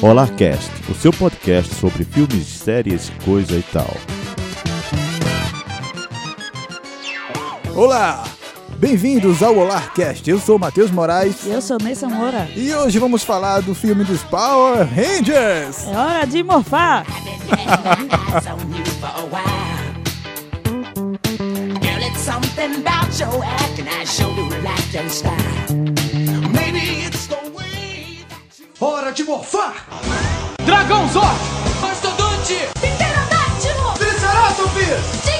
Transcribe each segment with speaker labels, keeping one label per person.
Speaker 1: Olá Cast, o seu podcast sobre filmes, séries, coisa e tal.
Speaker 2: Olá! Bem-vindos ao Olarcast. Eu sou o Matheus Moraes
Speaker 3: Eu sou Nessa Moura.
Speaker 2: e hoje vamos falar do filme dos Power Rangers.
Speaker 3: É hora de morfar.
Speaker 4: Hora de morfar! Dragão Zord! Mastodonte!
Speaker 5: Pterodáctilo!
Speaker 4: Triceratops!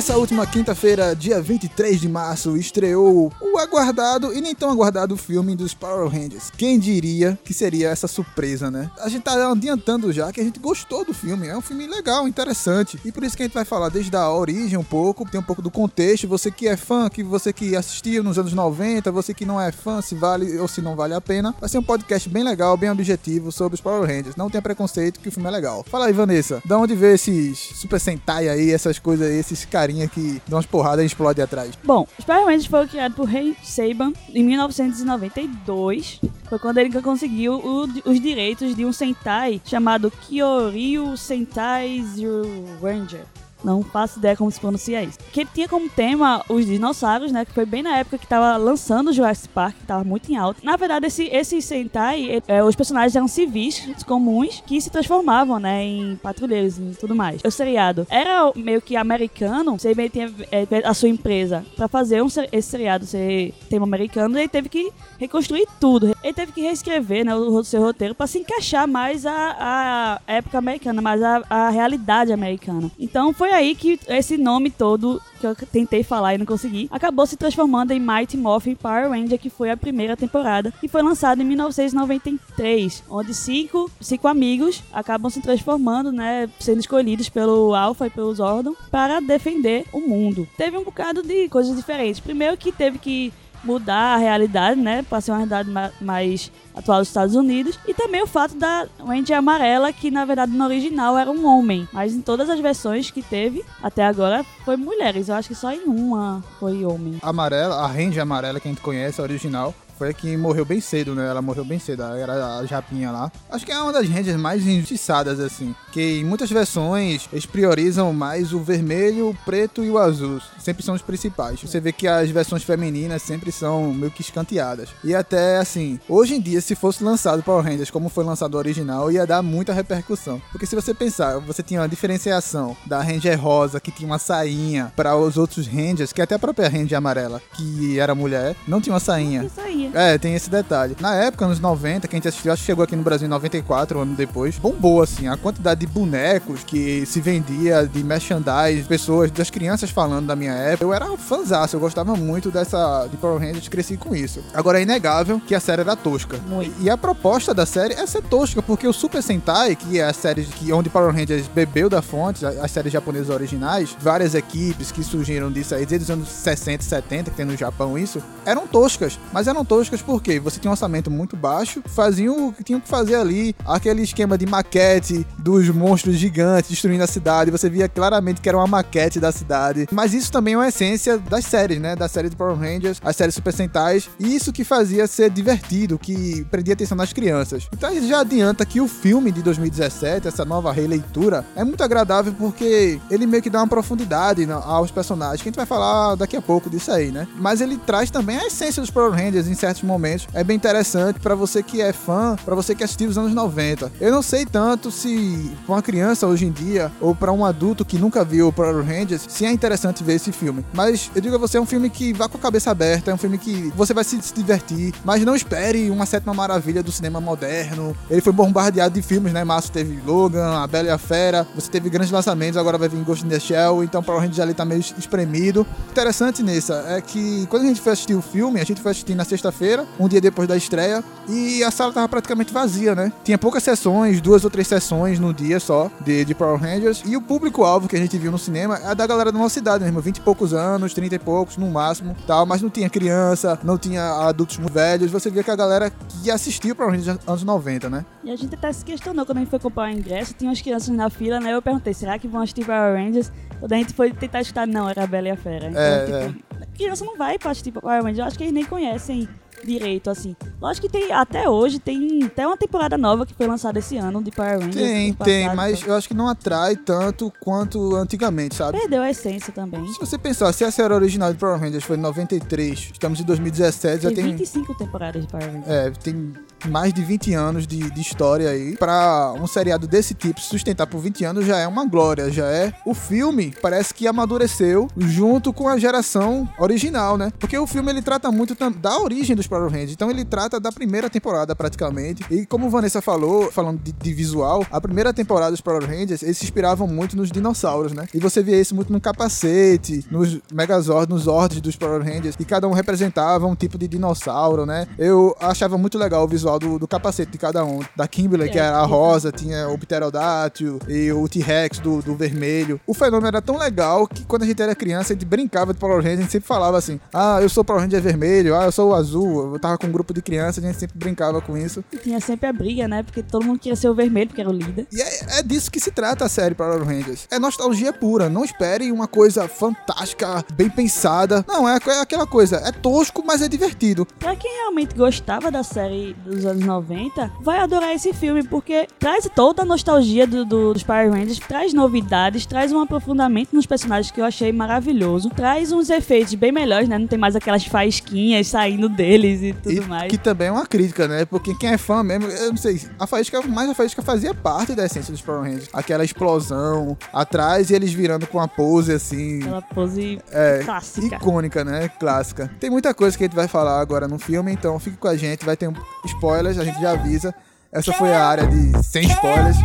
Speaker 2: Nessa última quinta-feira, dia 23 de março, estreou o aguardado e nem tão aguardado filme dos Power Rangers. Quem diria que seria essa surpresa, né? A gente tá adiantando já que a gente gostou do filme. É um filme legal, interessante. E por isso que a gente vai falar desde a origem um pouco, tem um pouco do contexto. Você que é fã, que você que assistiu nos anos 90, você que não é fã, se vale ou se não vale a pena. Vai ser um podcast bem legal, bem objetivo sobre os Power Rangers. Não tenha preconceito que o filme é legal. Fala aí, Vanessa, da onde vê esses Super Sentai aí, essas coisas aí, esses carinha que dão umas porradas e explodem atrás?
Speaker 3: Bom, os Power Rangers foi criado por Rei Saban em 1992. Foi quando ele conseguiu o- os direitos de um Sentai chamado Kyoryu Sentai Zero Ranger. Não faço ideia como se pronuncia isso. Que ele tinha como tema os dinossauros, né? Que foi bem na época que tava lançando o Jurassic Park, que tava muito em alta. Na verdade, esse, esse Sentai, ele- é, os personagens eram civis comuns que se transformavam, né? Em patrulheiros e tudo mais. O seriado era meio que americano, você meio tinha é, a sua empresa pra fazer um, esse seriado ser tema americano, e ele teve que reconstruir tudo. Ele teve que reescrever né, o seu roteiro pra se encaixar mais à, à época americana, mais à, à realidade americana. Então foi aí que esse nome todo que eu tentei falar e não consegui, acabou se transformando em Mighty Morphin Power Ranger, que foi a primeira temporada, e foi lançado em 1993, onde cinco, cinco amigos acabam se transformando, né, sendo escolhidos pelo Alpha e pelo Zordon para defender o mundo. Teve um bocado de coisas diferentes. Primeiro que teve que mudar a realidade, né, para ser uma realidade ma- mais atual dos Estados Unidos, e também o fato da Ranger amarela, que na verdade no original era um homem, mas em todas as versões que teve até agora foi mulheres. Eu acho que só em uma foi homem.
Speaker 2: Amarela, a Ranger amarela que a gente conhece, a original, foi a que morreu bem cedo, né? Ela morreu bem cedo, ela era a Japinha lá. Acho que é uma das Rangers mais injustiçadas, assim. Que em muitas versões eles priorizam mais o vermelho, o preto e o azul. Sempre são os principais. Você vê que as versões femininas sempre são meio que escanteadas. E até assim, hoje em dia, se fosse lançado Power Rangers como foi lançado o original, ia dar muita repercussão. Porque se você pensar, você tinha uma diferenciação da Ranger rosa, que tinha uma sainha, para os outros Rangers, que até a própria Ranger amarela, que era mulher, não tinha uma sainha.
Speaker 3: Isso
Speaker 2: É, tem esse detalhe. Na época, nos 90, que a gente assistiu, acho que chegou aqui no Brasil em 94, um ano depois, bombou, assim, a quantidade de bonecos que se vendia, de merchandise, pessoas, das crianças falando da minha época. Eu era um fãzaço, eu gostava muito dessa, de Power Rangers, cresci com isso. Agora, é inegável que a série era tosca.
Speaker 3: Muito.
Speaker 2: E a proposta da série é ser tosca, porque o Super Sentai, que é a série que, onde Power Rangers bebeu da fonte, as séries japonesas originais, várias equipes que surgiram disso aí desde os anos 60 e 70, que tem no Japão isso, eram toscas. Mas eram toscas porque você tinha um orçamento muito baixo, faziam o que tinham que fazer ali, aquele esquema de maquete dos monstros gigantes destruindo a cidade, você via claramente que era uma maquete da cidade. Mas isso também é uma essência das séries, né? Da série de Power Rangers, as séries Super Sentais, e isso que fazia ser divertido, que prendia atenção das crianças. Então já adianta que o filme de 2017, essa nova releitura, é muito agradável porque ele meio que dá uma profundidade aos personagens, que a gente vai falar daqui a pouco disso aí, né? Mas ele traz também a essência dos Power Rangers em certos momentos. É bem interessante pra você que é fã, pra você que assistiu os anos 90. Eu não sei tanto se pra uma criança hoje em dia ou pra um adulto que nunca viu o Power Rangers, se é interessante ver esse filme. Mas eu digo a você, é um filme que vá com a cabeça aberta, é um filme que você vai se, divertir, mas não espere uma sétima maravilha do cinema moderno. Ele foi bombardeado de filmes, né? Márcio teve Logan, A Bela e a Fera, você teve grandes lançamentos, agora vai vir Ghost in the Shell, então Power Rangers ali tá meio espremido. Interessante nessa é que quando a gente foi assistir o filme, a gente foi assistir na sexta sexta-feira, um dia depois da estreia, e a sala tava praticamente vazia, né? Tinha poucas sessões, duas ou três sessões no dia só de, de Power Rangers, e o público-alvo que a gente viu no cinema é da galera da nossa idade mesmo, 20 e poucos anos, 30 e poucos no máximo, tal, mas não tinha criança, não tinha adultos muito velhos, você via que a galera que assistiu Power Rangers anos 90, né?
Speaker 3: E a gente até se questionou quando a gente foi comprar o ingresso, tinha umas crianças na fila, né? Eu perguntei, será que vão assistir Power Rangers? Quando a gente foi tentar escutar, não, era a Bela e a Fera. Então,
Speaker 2: É,
Speaker 3: tipo, a criança não vai pra assistir Power Rangers, eu acho que eles nem conhecem direito, assim. Lógico que tem, até hoje, tem até uma temporada nova que foi lançada esse ano de Power Rangers.
Speaker 2: Tem, tem,
Speaker 3: passado,
Speaker 2: mas
Speaker 3: então.
Speaker 2: eu acho que não atrai tanto quanto antigamente, sabe?
Speaker 3: Perdeu a essência também.
Speaker 2: Se você pensar, se a série original de Power Rangers foi em 93, estamos em 2017, já
Speaker 3: Tem
Speaker 2: tem
Speaker 3: 25 temporadas de Power Rangers.
Speaker 2: É, tem mais de 20 anos de, de história aí. Pra um seriado desse tipo se sustentar por 20 anos já é uma glória, já é. O filme parece que amadureceu junto com a geração original, né? Porque o filme ele trata muito da origem dos Power Rangers. Então ele trata da primeira temporada praticamente. E como Vanessa falou, falando de, de visual, a primeira temporada dos Power Rangers, eles se inspiravam muito nos dinossauros, né? E você via isso muito no capacete, nos Megazords, nos Zords dos Power Rangers, e cada um representava um tipo de dinossauro, né? Eu achava muito legal o visual do, do capacete de cada um. Da Kimberly, que
Speaker 3: É,
Speaker 2: era a rosa, tinha o Pterodátilo e o T-Rex do, do vermelho. O fenômeno era tão legal que quando a gente era criança, a gente brincava de Power Rangers, a gente sempre falava assim: ah, eu sou Power Ranger vermelho, ah, eu sou o azul. Eu tava com um grupo de crianças, a gente sempre brincava com isso.
Speaker 3: E tinha sempre a briga, né? Porque todo mundo queria ser o vermelho, porque era o líder.
Speaker 2: E é, é disso que se trata a série Power Rangers. É nostalgia pura. Não espere uma coisa fantástica, bem pensada. Não, é, é aquela coisa. É tosco, mas é divertido.
Speaker 3: Pra quem realmente gostava da série dos anos 90, vai adorar esse filme, porque traz toda a nostalgia do, do- dos Power Rangers, traz novidades, traz um aprofundamento nos personagens que eu achei maravilhoso, traz uns efeitos bem melhores, né? Não tem mais aquelas faísquinhas saindo deles e tudo
Speaker 2: E
Speaker 3: mais.
Speaker 2: que também é uma crítica, né? Porque quem é fã mesmo, eu não sei, a faísca, mais a faísca fazia parte da essência dos Power Rangers. Aquela explosão atrás e eles virando com uma pose assim.
Speaker 3: Aquela pose
Speaker 2: É,
Speaker 3: clássica.
Speaker 2: icônica, né? Clássica. Tem muita coisa que a gente vai falar agora no filme, então fique com a gente, vai ter um spoilers, a gente já avisa. Essa foi a área de sem spoilers.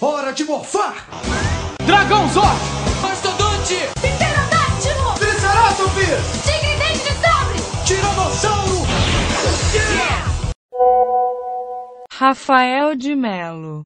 Speaker 4: Hora de morfar! Dragão Zord! Triceratops!
Speaker 5: Tigre dente de sabre!
Speaker 4: Tiranossauro!
Speaker 6: Rafael de Melo.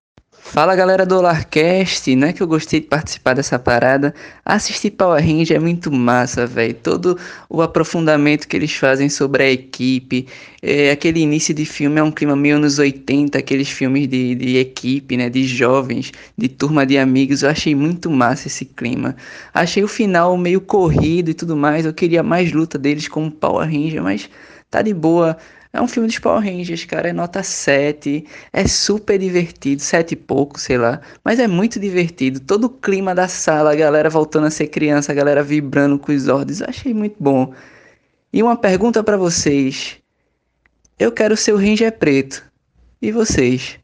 Speaker 7: Fala galera do Larcast, não é que eu gostei de participar dessa parada? Assistir Power Ranger é muito massa, velho. Todo o aprofundamento que eles fazem sobre a equipe, é, aquele início de filme é um clima meio anos 80, aqueles filmes de, de equipe, né, de jovens, de turma de amigos. Eu achei muito massa esse clima. Achei o final meio corrido e tudo mais. Eu queria mais luta deles como Power Ranger, mas tá de boa. É um filme dos Power Rangers, cara, é nota 7, é super divertido, 7 e pouco, sei lá, mas é muito divertido, todo o clima da sala, a galera voltando a ser criança, a galera vibrando com os ordens, achei muito bom. E uma pergunta pra vocês, eu quero ser o Ranger preto, e vocês?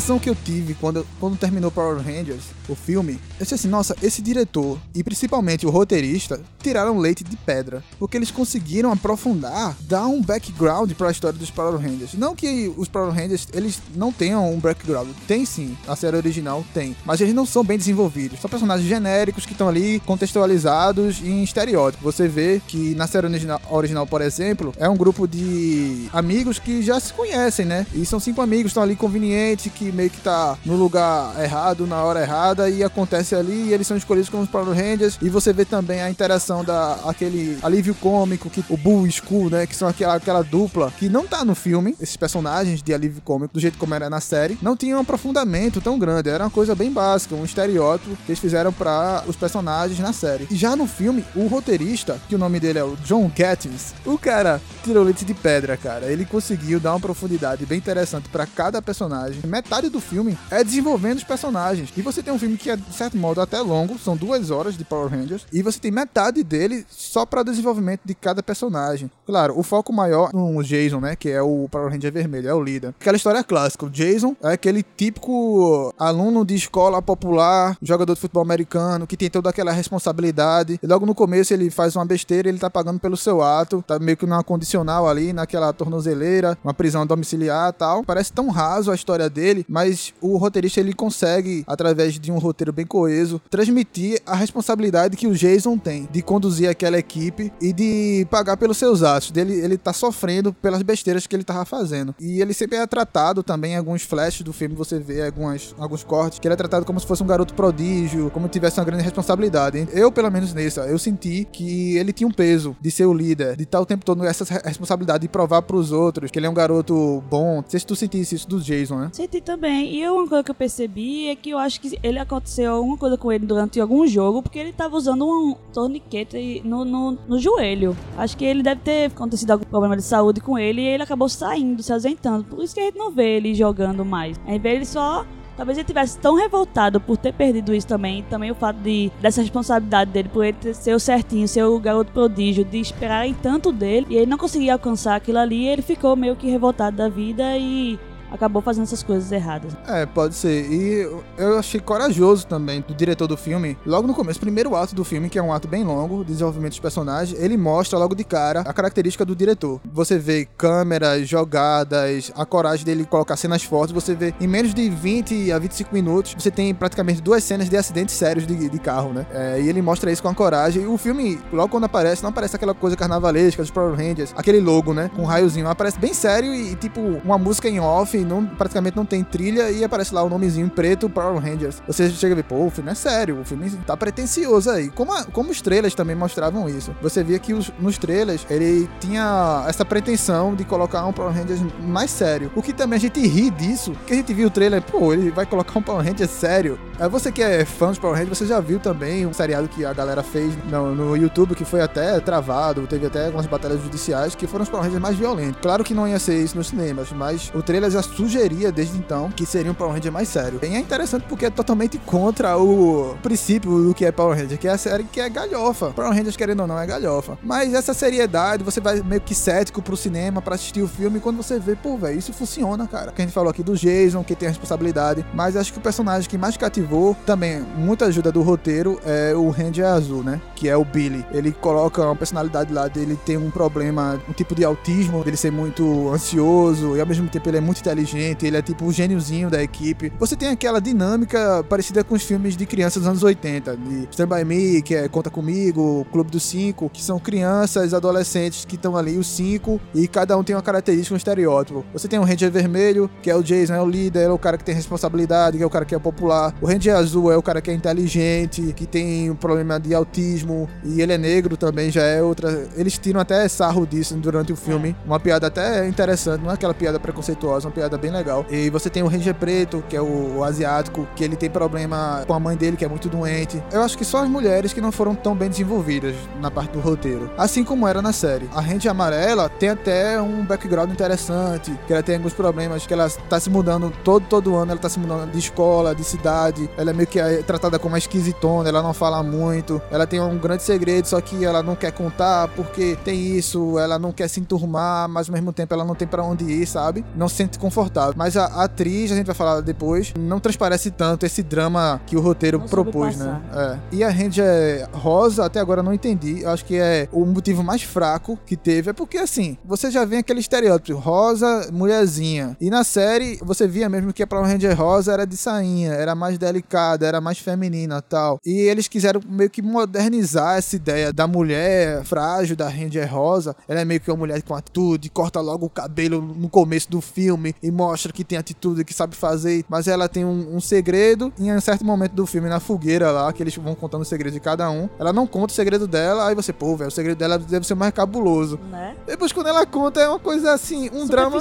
Speaker 2: Sensação que eu tive quando, quando terminou Power Rangers, o filme, eu disse assim, nossa, esse diretor e principalmente o roteirista tiraram leite de pedra, porque eles conseguiram aprofundar, dar um background para a história dos Power Rangers. Não que os Power Rangers eles não tenham um background, tem sim, a série original tem, mas eles não são bem desenvolvidos. São personagens genéricos que estão ali contextualizados em estereótipo. Você vê que na série original, original, por exemplo, é um grupo de amigos que já se conhecem, né? E são cinco amigos, estão ali convenientes, que meio que tá no lugar errado, na hora errada, e acontece ali, e eles são escolhidos como os Power Rangers. E você vê também a interação da aquele alívio cômico, que o Bull e Skull, né? Que são aquela, aquela dupla que não tá no filme, esses personagens de alívio cômico, do jeito como era na série, não tinham um aprofundamento tão grande. Era uma coisa bem básica, um estereótipo que eles fizeram para os personagens na série. E já no filme, o roteirista, que o nome dele é o John Gattins, o cara tirou leite de pedra, cara. Ele conseguiu dar uma profundidade bem interessante para cada personagem. Metade do filme é desenvolvendo os personagens. E você tem um filme que é, de certo modo, até longo, são duas horas de Power Rangers, e você tem metade dele só para desenvolvimento de cada personagem. Claro, o foco maior no Jason, né, que é o Power Ranger vermelho, é o líder. Aquela história clássica, o Jason é aquele típico aluno de escola popular, jogador de futebol americano, que tem toda aquela responsabilidade. E logo no começo ele faz uma besteira, ele tá pagando pelo seu ato, tá meio que numa condicional ali, naquela tornozeleira, uma prisão domiciliar tal. Parece tão raso a história dele, mas o roteirista ele consegue, através de um roteiro bem coeso, transmitir a responsabilidade que o Jason tem de conduzir aquela equipe e de pagar pelos seus atos. Dele, ele tá sofrendo pelas besteiras que ele tava fazendo. E ele sempre é tratado também alguns flashes do filme, você vê algumas, alguns cortes, que ele é tratado como se fosse um garoto prodígio, como tivesse uma grande responsabilidade. Eu, pelo menos nessa, eu senti que ele tinha um peso de ser o líder, de estar o tempo todo essa re- responsabilidade de provar pros outros que ele é um garoto bom. Não sei se tu sentisse isso do Jason, né?
Speaker 3: Senti também. E uma coisa que eu percebi é que eu acho que ele aconteceu alguma coisa com ele durante algum jogo, porque ele tava usando um torniquete no, no, no joelho. Acho que ele deve ter acontecido algum problema de saúde com ele e ele acabou saindo, se ausentando. Por isso que a gente não vê ele jogando mais. A gente vê ele só. Talvez ele tivesse tão revoltado por ter perdido isso também, também o fato de dessa responsabilidade dele por ele ser o certinho, ser o garoto prodígio, de esperarem tanto dele, e ele não conseguia alcançar aquilo ali, ele ficou meio que revoltado da vida e acabou fazendo essas coisas erradas.
Speaker 2: É, pode ser. E eu achei corajoso também do diretor do filme. Logo no começo, primeiro ato do filme, que é um ato bem longo, desenvolvimento dos personagens, ele mostra logo de cara a característica do diretor. Você vê câmeras, jogadas, a coragem dele colocar cenas fortes. Você vê em menos de 20 a 25 minutos, você tem praticamente duas cenas de acidentes sérios de, de carro, né? É, e ele mostra isso com a coragem. E o filme, logo quando aparece, não aparece aquela coisa carnavalesca dos Power Rangers, aquele logo, né? Com um raiozinho. Aparece bem sério e, tipo, uma música em off, não, praticamente não tem trilha e aparece lá o nomezinho em preto, Power Rangers. Você chega a ver, pô, o filme é sério, o filme tá pretencioso aí. Como, a- como os trailers também mostravam isso. Você via que os- nos trailers ele tinha essa pretensão de colocar um Power Rangers mais sério. O que também a gente ri disso, que a gente viu o trailer, pô, ele vai colocar um Power Ranger sério. É, você que é fã dos Power Rangers, você já viu também um seriado que a galera fez no, no YouTube, que foi até travado, teve até algumas batalhas judiciais, que foram os Power Rangers mais violentos. Claro que não ia ser isso nos cinemas, mas o trailer já sugeria desde então que seria um Power Ranger mais sério. E é interessante porque é totalmente contra o princípio do que é Power Ranger, que é a série que é galhofa. Power Rangers, querendo ou não, é galhofa. Mas essa seriedade, você vai meio que cético pro cinema pra assistir o filme, e quando você vê, pô, velho, isso funciona, cara. Que a gente falou aqui do Jason, que tem a responsabilidade, mas acho que o personagem que mais cativou, também, muita ajuda do roteiro, é o Ranger Azul, né? Que é o Billy. Ele coloca uma personalidade lá dele, tem um problema, um tipo de autismo, dele ser muito ansioso, e ao mesmo tempo ele é muito inteligente, ele é tipo o gêniozinho da equipe. Você tem aquela dinâmica parecida com os filmes de crianças dos anos 80, de Stand By Me, que é Conta Comigo, Clube dos Cinco, que são crianças, adolescentes que estão ali, os cinco, e cada um tem uma característica, um estereótipo. Você tem o Ranger Vermelho, que é o Jason, é o líder, é o cara que tem responsabilidade, que é o cara que é popular. O Ranger Azul é o cara que é inteligente, que tem um problema de autismo, e ele é negro também, já é outra. Eles tiram até sarro disso durante o filme. Uma piada até interessante, não é aquela piada preconceituosa, uma piada bem legal. E você tem o Ranger Preto, que é o, o asiático, que ele tem problema com a mãe dele, que é muito doente. Eu acho que só as mulheres que não foram tão bem desenvolvidas na parte do roteiro. Assim como era na série. A Ranger Amarela tem até um background interessante, que ela tem alguns problemas, que ela tá se mudando todo, todo ano, ela tá se mudando de escola, de cidade. Ela é meio que é tratada como uma esquisitona, ela não fala muito. Ela tem um grande segredo, só que ela não quer contar porque tem isso, ela não quer se enturmar, mas ao mesmo tempo ela não tem pra onde ir, sabe? Não se sente confortável. Mas a, a atriz, a gente vai falar depois, não transparece tanto esse drama que o roteiro
Speaker 3: Não
Speaker 2: propôs, né? É. E a Ranger Rosa, até agora eu não entendi. Eu acho que é o motivo mais fraco que teve. É porque, assim, você já vê aquele estereótipo: rosa, mulherzinha. E na série, você via mesmo que a Power Ranger Rosa era de sainha, era mais delicada, era mais feminina tal. E eles quiseram meio que modernizar essa ideia da mulher frágil, da Ranger Rosa. Ela é meio que uma mulher com atitude, corta logo o cabelo no começo do filme e mostra que tem atitude, que sabe fazer. Mas ela tem um, um segredo. E em um certo momento do filme, na fogueira lá, que eles vão contando o segredo de cada um, ela não conta o segredo dela. Aí você, pô, velho, o segredo dela deve ser mais cabuloso.
Speaker 3: Né?
Speaker 2: Depois, quando ela conta, é uma coisa assim, um drama.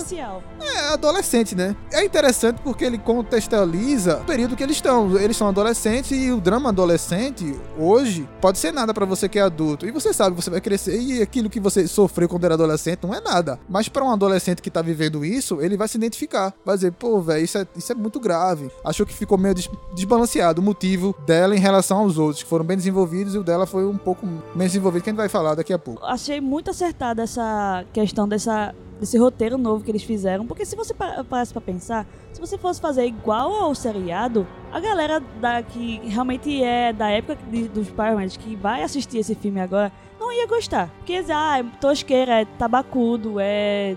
Speaker 2: É adolescente, né? É interessante porque ele contextualiza o período que eles estão. Eles são adolescentes e o drama adolescente, hoje, pode ser nada pra você que é adulto. E você sabe, você vai crescer e aquilo que você sofreu quando era adolescente não é nada. Mas pra um adolescente que tá vivendo isso, ele vai se identificar. Vai dizer, pô, velho, isso é, isso é muito grave. Achou que ficou meio des- desbalanceado o motivo dela em relação aos outros, que foram bem desenvolvidos e o dela foi um pouco menos desenvolvido, que a gente vai falar daqui a pouco.
Speaker 3: Achei muito acertada essa questão dessa, desse roteiro novo que eles fizeram, porque se você pa- parasse pra pensar, se você fosse fazer igual ao seriado, a galera da, que realmente é da época de- dos Rangers que vai assistir esse filme agora não ia gostar. Porque, ah, é tosqueira, é tabacudo, é.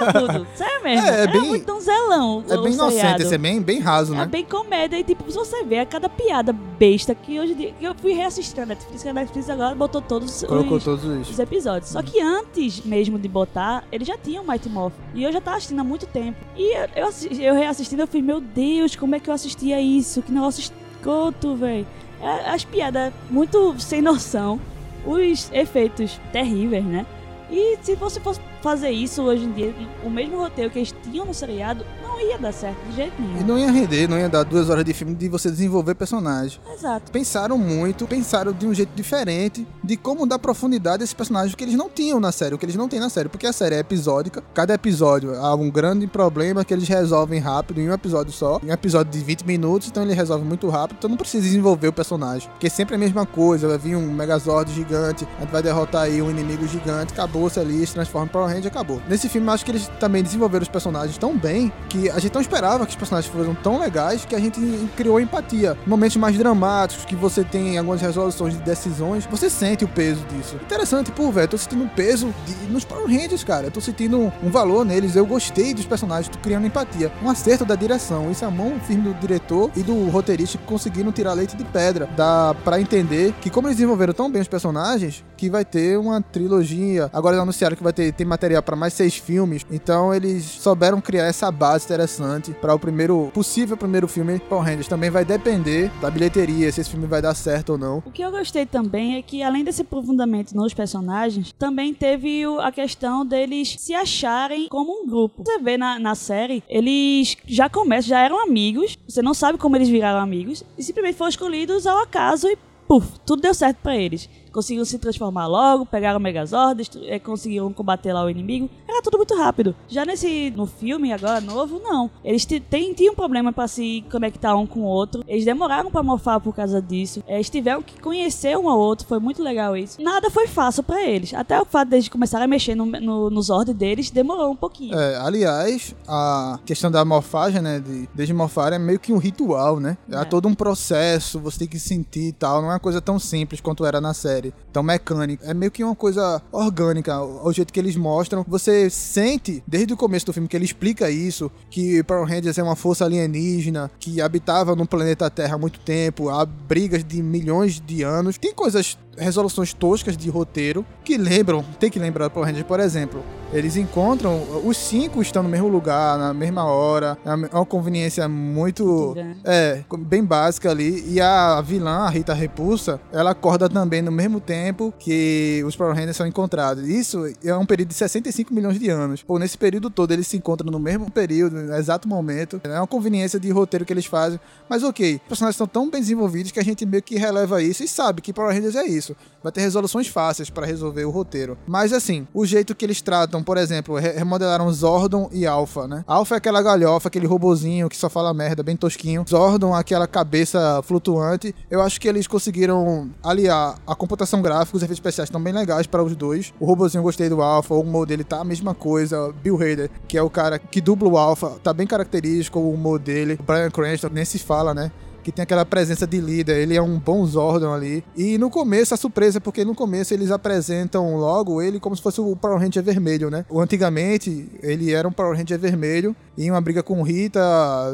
Speaker 3: É tudo. Sério mesmo.
Speaker 2: É, é bem-
Speaker 3: muito donzelão.
Speaker 2: É bem inocente, esse é bem, bem raso,
Speaker 3: É
Speaker 2: né?
Speaker 3: bem comédia e tipo, se você vê a cada piada besta que hoje dia. Eu fui reassistir a Netflix, que a Netflix agora botou todos
Speaker 2: Colocou
Speaker 3: os,
Speaker 2: todos os.
Speaker 3: os episódios. Só que antes mesmo de botar, ele já tinha o Mighty Morph. E eu já tava assistindo há muito tempo. E eu, eu, eu reassistindo, eu fiz, meu Deus, como é que eu assistia isso? Que negócio escroto, velho. É, As piadas muito sem noção. Os efeitos terríveis, né? E se você fosse fazer isso hoje em dia, o mesmo roteiro que eles tinham no seriado, não ia dar certo de jeito nenhum.
Speaker 2: E não ia render, não ia dar duas horas de filme de você desenvolver personagem.
Speaker 3: Exato.
Speaker 2: Pensaram muito, pensaram de um jeito diferente de como dar profundidade a esses personagens que eles não tinham na série, o que eles não têm na série. Porque a série é episódica, cada episódio há um grande problema que eles resolvem rápido em um episódio só. Em um episódio de 20 minutos, então ele resolve muito rápido, então não precisa desenvolver o personagem. Porque sempre é a mesma coisa, vai vir um Megazord gigante, a gente vai derrotar aí um inimigo gigante, acabou-se ali, se transforma em Power Acabou. Nesse filme, acho que eles também desenvolveram os personagens tão bem que a gente não esperava que os personagens fossem tão legais que a gente criou empatia. Momentos mais dramáticos, que você tem algumas resoluções de decisões, você sente o peso disso. Interessante, pô, velho, tô sentindo um peso de- nos Power Rangers, cara. Eu tô sentindo um valor neles, eu gostei dos personagens, tô criando empatia. Um acerto da direção. Isso é a mão firme do diretor e do roteirista que conseguiram tirar leite de pedra. Dá pra entender que como eles desenvolveram tão bem os personagens, que vai ter uma trilogia. Agora eles anunciaram que vai ter tem material pra mais seis filmes. Então eles souberam criar essa base interessante pra o primeiro possível primeiro filme Power Rangers. Também vai depender da bilheteria, se esse filme vai dar certo ou não.
Speaker 3: O que eu gostei também é que, além desse aprofundamento nos personagens, também teve a questão deles se acharem como um grupo. Você vê na, na série, eles já começam, já eram amigos, você não sabe como eles viraram amigos, e simplesmente foram escolhidos ao acaso e, puf, tudo deu certo pra eles. Conseguiram se transformar logo, pegaram o Megazord, eh, conseguiram combater lá o inimigo. Era tudo muito rápido. Já nesse no filme agora novo, não. Eles tem- tinham problema pra se conectar um com o outro. Eles demoraram pra morfar por causa disso. Eles tiveram que conhecer um ao outro. Foi muito legal isso. Nada foi fácil pra eles. Até o fato deles começarem a mexer no, no, nos ordens deles demorou um pouquinho.
Speaker 2: É, aliás, a questão da morfagem, né, de desmorfar é meio que um ritual, né? É,
Speaker 3: É.
Speaker 2: todo um processo, você tem que sentir e tal, não é uma coisa tão simples quanto era na série, tão mecânica. É meio que uma coisa orgânica, o jeito que eles mostram. Você sente, desde o começo do filme, que ele explica isso, que Power Rangers é uma força alienígena, que habitava no planeta Terra há muito tempo, há brigas de milhões de anos. Tem coisas resoluções toscas de roteiro que lembram, tem que lembrar Power Rangers, por exemplo, eles encontram, os cinco estão no mesmo lugar, na mesma hora, é uma- é conveniência muito, é, bem básica ali, e a vilã, a Rita Repulsa, ela acorda também no mesmo tempo que os Power Rangers são encontrados. Isso é um período de 65 milhões de anos. Pô, nesse período todo eles se encontram no mesmo período, no exato momento. É uma conveniência de roteiro que eles fazem. Mas ok, os personagens estão tão bem desenvolvidos que a gente meio que releva isso e sabe que Power Rangers é isso. Vai ter resoluções fáceis pra resolver o roteiro. Mas assim, o jeito que eles tratam, por exemplo, re- remodelaram Zordon e Alpha, né? Alpha é aquela galhofa, aquele robozinho que só fala merda, bem tosquinho. Zordon, aquela cabeça flutuante. Eu acho que eles conseguiram aliar a computação gráfica, os efeitos especiais estão bem legais para os dois. O robozinho eu gostei do Alpha, o humor dele tá a mesma coisa. Bill Hader, que é o cara que dubla o Alpha, tá bem característico o humor dele. Brian Cranston nem se fala, né? Que tem aquela presença de líder, ele é um bom Zordon ali. E no começo, a surpresa, porque no começo eles apresentam logo ele como se fosse o Power Ranger vermelho, né? Antigamente, ele era um Power Ranger vermelho, em uma briga com Rita,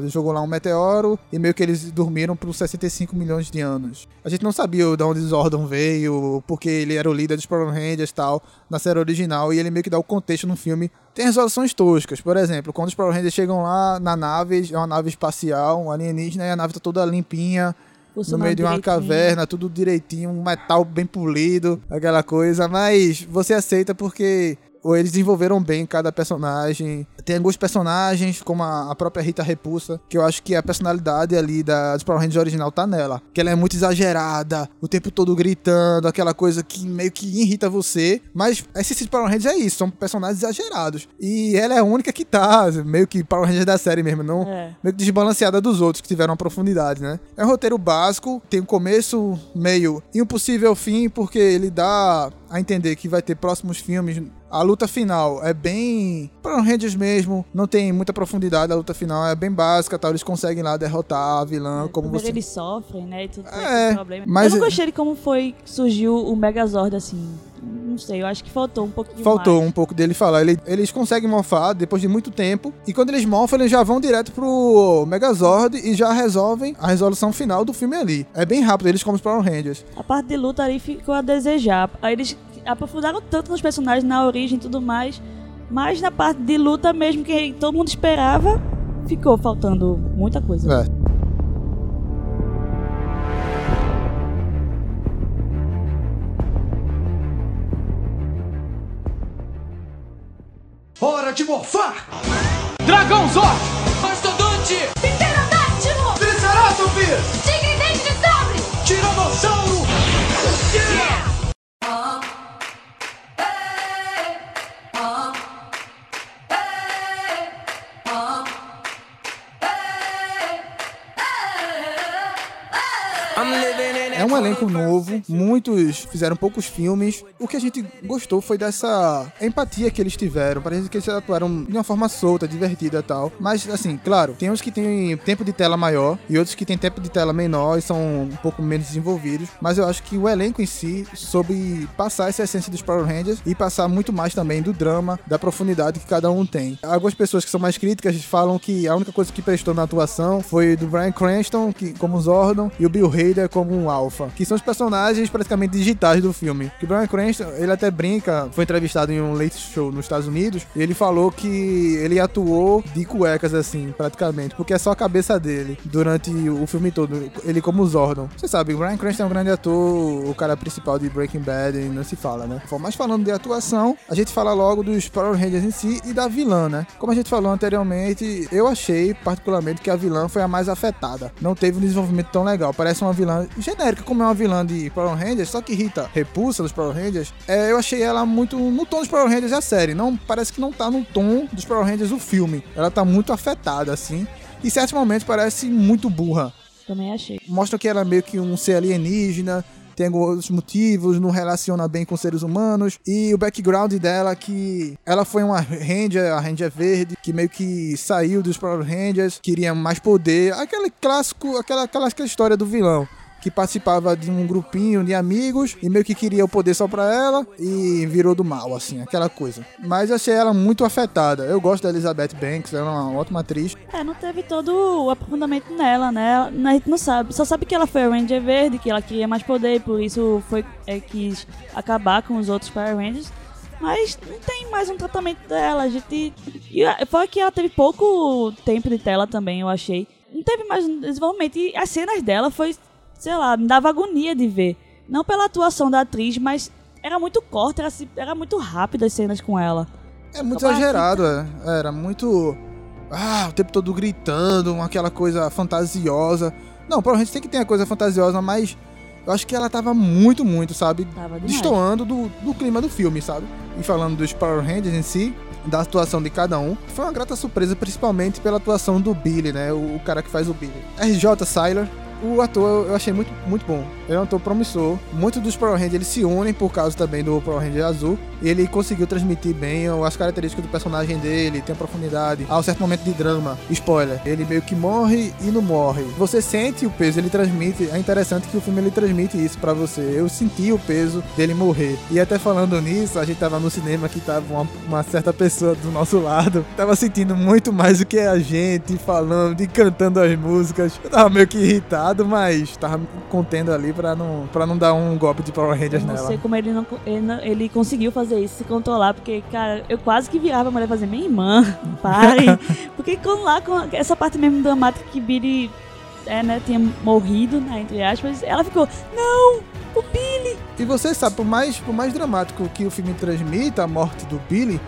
Speaker 2: jogou lá um meteoro, e meio que eles dormiram por 65 milhões de anos. A gente não sabia de onde Zordon veio, porque ele era o líder dos Power Rangers e tal, na série original, e ele meio que dá o contexto no filme. Tem resoluções toscas, por exemplo, quando os Power Rangers chegam lá na nave, é uma nave espacial, um alienígena, e a nave tá toda limpinha, no meio de uma caverna, tudo direitinho, um metal bem polido, aquela coisa, mas você aceita porque ou eles desenvolveram bem cada personagem. Tem alguns personagens, como a, a própria Rita Repulsa, que eu acho que a personalidade ali da dos Power Rangers original tá nela. Que ela é muito exagerada, o tempo todo gritando, aquela coisa que meio que irrita você. Mas esses Power Rangers é isso, são personagens exagerados. E ela é a única que tá, meio que Power Rangers da série mesmo, não,
Speaker 3: É.
Speaker 2: meio que desbalanceada dos outros que tiveram uma profundidade, né? É um roteiro básico, tem um começo, meio e um possível fim, porque ele dá a entender que vai ter próximos filmes. A luta final é bem Power Rangers mesmo, mesmo, não tem muita profundidade, a luta final é bem básica, tal, eles conseguem lá derrotar a vilã, como
Speaker 3: Primeiro
Speaker 2: você...
Speaker 3: eles sofrem, né? E tudo
Speaker 2: É,
Speaker 3: problema.
Speaker 2: mas-
Speaker 3: Eu não gostei de como foi que surgiu o Megazord assim. Não sei, eu acho que faltou um pouquinho
Speaker 2: Faltou
Speaker 3: mais.
Speaker 2: um pouco dele falar. Ele- eles conseguem morfar depois de muito tempo. E quando eles morfam, eles já vão direto pro Megazord e já resolvem a resolução final do filme ali. É bem rápido, eles como os Power Rangers.
Speaker 3: A parte de luta ali ficou a desejar. Aí eles aprofundaram tanto nos personagens, na origem e tudo mais. Mas na parte de luta mesmo, que todo mundo esperava, ficou faltando muita coisa.
Speaker 2: É.
Speaker 4: Hora de morfar! Dragão Zord! Mastodonte!
Speaker 5: Pterodáctilo!
Speaker 4: Triceratops!
Speaker 5: Tigre dente de sabre!
Speaker 4: Tiranossauro!
Speaker 2: É um elenco novo, muitos fizeram poucos filmes. O que a gente gostou foi dessa empatia que eles tiveram. Parece que eles atuaram de uma forma solta, divertida e tal. Mas, assim, claro, tem uns que têm tempo de tela maior e outros que têm tempo de tela menor e são um pouco menos desenvolvidos. Mas eu acho que o elenco em si soube passar essa essência dos Power Rangers e passar muito mais também do drama, da profundidade que cada um tem. Algumas pessoas que são mais críticas falam que a única coisa que prestou na atuação foi do Bryan Cranston, que, como Zordon, e o Bill Hader como um Alpha, que são os personagens praticamente digitais do filme. Que o Bryan Cranston, ele até brinca, foi entrevistado em um late show nos Estados Unidos, e ele falou que ele atuou de cuecas, assim, praticamente, porque é só a cabeça dele durante o filme todo, ele como Zordon. Você sabe, o Bryan Cranston é um grande ator, o cara principal de Breaking Bad, e não se fala, né? Mas falando de atuação, a gente fala logo dos Power Rangers em si e da vilã, né? Como a gente falou anteriormente, eu achei particularmente que a vilã foi a mais afetada. Não teve um desenvolvimento tão legal. Parece uma vilã genérica, como é uma vilã de Power Rangers, só que Rita repulsa dos Power Rangers. É, eu achei ela muito no tom dos Power Rangers a série. Não, parece que não tá no tom dos Power Rangers o filme. Ela tá muito afetada, assim. E certos momentos parece muito burra
Speaker 3: Também achei.
Speaker 2: mostra que ela é meio que um ser alienígena, tem alguns motivos, não relaciona bem com seres humanos. E o background dela que ela foi uma Ranger, a Ranger Verde, que meio que saiu dos Power Rangers, queria mais poder. Aquele clássico, aquela, aquela, aquela história do vilão. Que participava de um grupinho de amigos e meio que queria o poder só pra ela e virou do mal, assim, aquela coisa. Mas achei ela muito afetada. Eu gosto da Elizabeth Banks, ela é uma ótima atriz.
Speaker 3: É, não teve todo o aprofundamento nela, né? A gente não sabe. Só sabe que ela foi a Ranger Verde, que ela queria mais poder, e por isso foi é, quis acabar com os outros Power Rangers. Mas não tem mais um tratamento dela. A gente. E a- fora que ela teve pouco tempo de tela também, eu achei. Não teve mais um desenvolvimento. E as cenas dela foi, sei lá, me dava agonia de ver. Não pela atuação da atriz, mas era muito corta, era, era muito rápida as cenas com ela.
Speaker 2: É muito
Speaker 3: Só
Speaker 2: exagerado, é. Era muito. Ah, o tempo todo gritando, aquela coisa fantasiosa. Não, provavelmente tem que ter a coisa fantasiosa, mas eu acho que ela tava muito, muito, sabe?
Speaker 3: Tava.
Speaker 2: Destoando do, do clima do filme, sabe? E falando dos Power Rangers em si, da atuação de cada um, foi uma grata surpresa, principalmente pela atuação do Billy, né? O, o cara que faz o Billy. RJ Siler. O ator eu achei muito, muito bom. Ele é um ator promissor. Muitos dos Power Rangers eles se unem por causa também do Power Ranger azul. E ele conseguiu transmitir bem as características do personagem dele, tem a profundidade. Há um certo momento de drama. Spoiler. Ele meio que morre e não morre. Você sente o peso, ele transmite. É interessante que o filme ele transmite isso pra você. Eu senti o peso dele morrer. E até falando nisso, a gente tava no cinema que tava uma, uma certa pessoa do nosso lado. Tava sentindo muito mais do que a gente, falando e cantando as músicas. Eu tava meio que irritado, mas tava contendo ali pra não, pra não dar um golpe de Power Rangers
Speaker 3: Eu não
Speaker 2: nela.
Speaker 3: sei como ele, não, ele, não- ele conseguiu fazer isso, se controlar, porque, cara, eu quase que virava a mulher fazer, minha irmã, pare. porque quando lá, com essa parte mesmo dramática que Billy é, né, tinha morrido, né, entre aspas, ela ficou, não, o Billy.
Speaker 2: E você sabe, por mais, por mais dramático que o filme transmita a morte do Billy,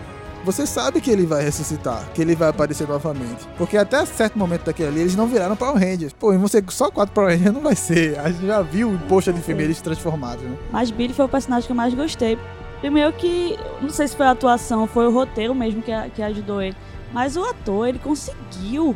Speaker 2: você sabe que ele vai ressuscitar, que ele vai aparecer novamente. Porque até certo momento daquele ali, eles não viraram Power Rangers. Pô, e você só quatro Power Rangers não vai ser. A gente já viu o poxa de filme eles transformados, né?
Speaker 3: Mas Billy foi o personagem que eu mais gostei. Primeiro que, não sei se foi a atuação, foi o roteiro mesmo que, que ajudou ele. Mas o ator, ele conseguiu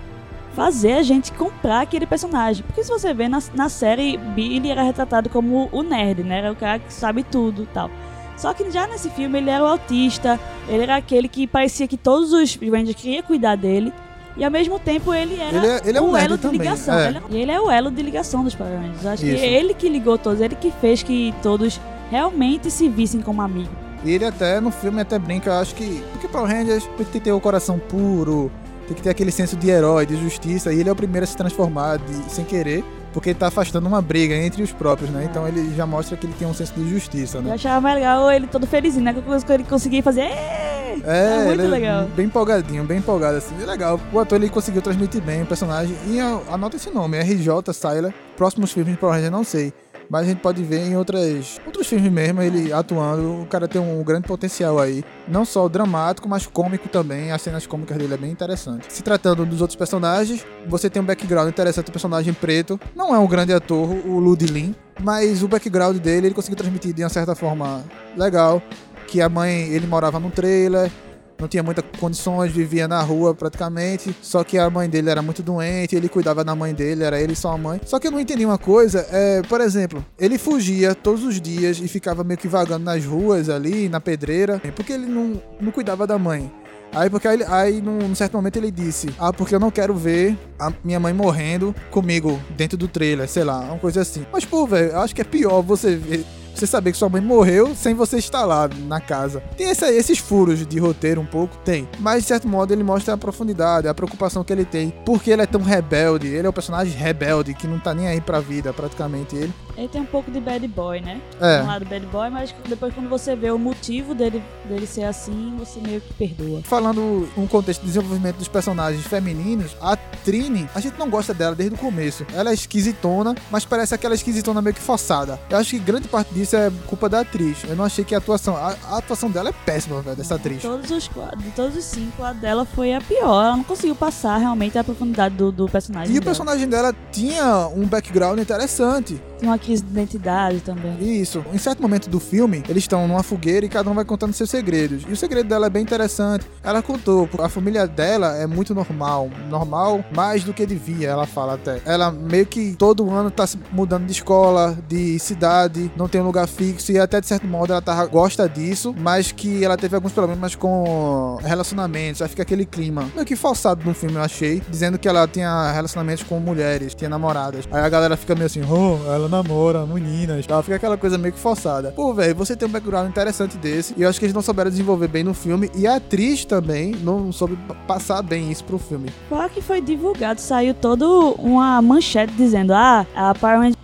Speaker 3: fazer a gente comprar aquele personagem. Porque se você vê na, na série, Billy era retratado como o nerd, né? Era o cara que sabe tudo e tal. Só que já nesse filme ele era o autista, ele era aquele que parecia que todos os Rangers queriam cuidar dele. E ao mesmo tempo ele era
Speaker 2: Ele é- ele é
Speaker 3: o elo de
Speaker 2: também,
Speaker 3: ligação.
Speaker 2: é.
Speaker 3: Ele- E ele é o elo de ligação dos Power Rangers. Acho
Speaker 2: Isso.
Speaker 3: que ele que ligou todos, ele que fez que todos realmente se vissem como amigos.
Speaker 2: E ele até, no filme, até brinca, eu acho que. Porque Power Rangers tem que ter o coração puro, tem que ter aquele senso de herói, de justiça, e ele é o primeiro a se transformar de- sem querer, porque ele tá afastando uma briga entre os próprios, né? Então ele já mostra que ele tem um senso de justiça,
Speaker 3: Eu
Speaker 2: né?
Speaker 3: achava mais legal ele todo felizinho, né? Que coisa que ele conseguia fazer. "Ê!"
Speaker 2: É,
Speaker 3: muito legal.
Speaker 2: é bem empolgadinho, bem empolgado assim. É legal. O ator ele conseguiu transmitir bem o personagem. E anota esse nome, RJ Syler. Próximos filmes de Power Rangers eu não sei. Mas a gente pode ver em outras, outros filmes mesmo, ele atuando. O cara tem um grande potencial aí. Não só dramático, mas cômico também. As cenas cômicas dele é bem interessante. Se tratando dos outros personagens, você tem um background interessante do personagem preto. Não é um grande ator, o Ludlin. Mas o background dele, ele conseguiu transmitir de uma certa forma legal. Que a mãe, ele morava num trailer, não tinha muitas condições, vivia na rua praticamente. Só que a mãe dele era muito doente, ele cuidava da mãe dele, era ele só a mãe. Só que eu não entendi uma coisa, é, por exemplo, ele fugia todos os dias e ficava meio que vagando nas ruas ali, na pedreira, porque ele não, não cuidava da mãe. Aí, porque aí, aí num, num certo momento ele disse: Ah, porque eu não quero ver a minha mãe morrendo comigo dentro do trailer, sei lá, uma coisa assim. Mas, pô, velho, acho que é pior você ver. Você saber que sua mãe morreu sem você estar lá na casa. Tem essa- esses furos de roteiro um pouco? Tem. Mas, de certo modo, ele mostra a profundidade, a preocupação que ele tem. Porque ele é tão rebelde. Ele é o personagem rebelde, que não tá nem aí pra vida, praticamente ele.
Speaker 3: Ele tem um pouco de bad boy, né?
Speaker 2: É.
Speaker 3: Um lado bad boy, mas depois quando você vê o motivo dele, dele ser assim, você meio que perdoa.
Speaker 2: Falando um contexto de desenvolvimento dos personagens femininos, a Trini, a gente não gosta dela desde o começo. Ela é esquisitona, mas parece aquela esquisitona meio que forçada. Eu acho que grande parte disso é culpa da atriz. Eu não achei que a atuação. A, a atuação dela é péssima, velho, dessa atriz.
Speaker 3: Todos os quadros, de todos os cinco, a dela foi a pior. Ela não conseguiu passar realmente a profundidade do, do personagem.
Speaker 2: E o
Speaker 3: dela.
Speaker 2: personagem dela tinha um background interessante.
Speaker 3: Uma crise de identidade também.
Speaker 2: Isso. Em certo momento do filme, eles estão numa fogueira e cada um vai contando seus segredos. E o segredo dela é bem interessante. Ela contou, a família dela é muito normal. Normal mais do que devia, ela fala até. Ela meio que todo ano tá se mudando de escola, de cidade, não tem um lugar fixo. E até de certo modo ela tá, gosta disso, mas que ela teve alguns problemas com relacionamentos. Aí fica aquele clima meio que forçado no filme, eu achei. Dizendo que ela tinha relacionamentos com mulheres, tinha namoradas. Aí a galera fica meio assim, oh, ela namora meninas. Ela fica aquela coisa meio que forçada. Pô, velho, você tem um background interessante desse. E eu acho que eles não souberam desenvolver bem no filme. E a atriz também não soube pa- passar bem isso pro filme.
Speaker 3: Fora que foi divulgado, saiu toda uma manchete dizendo: ah, a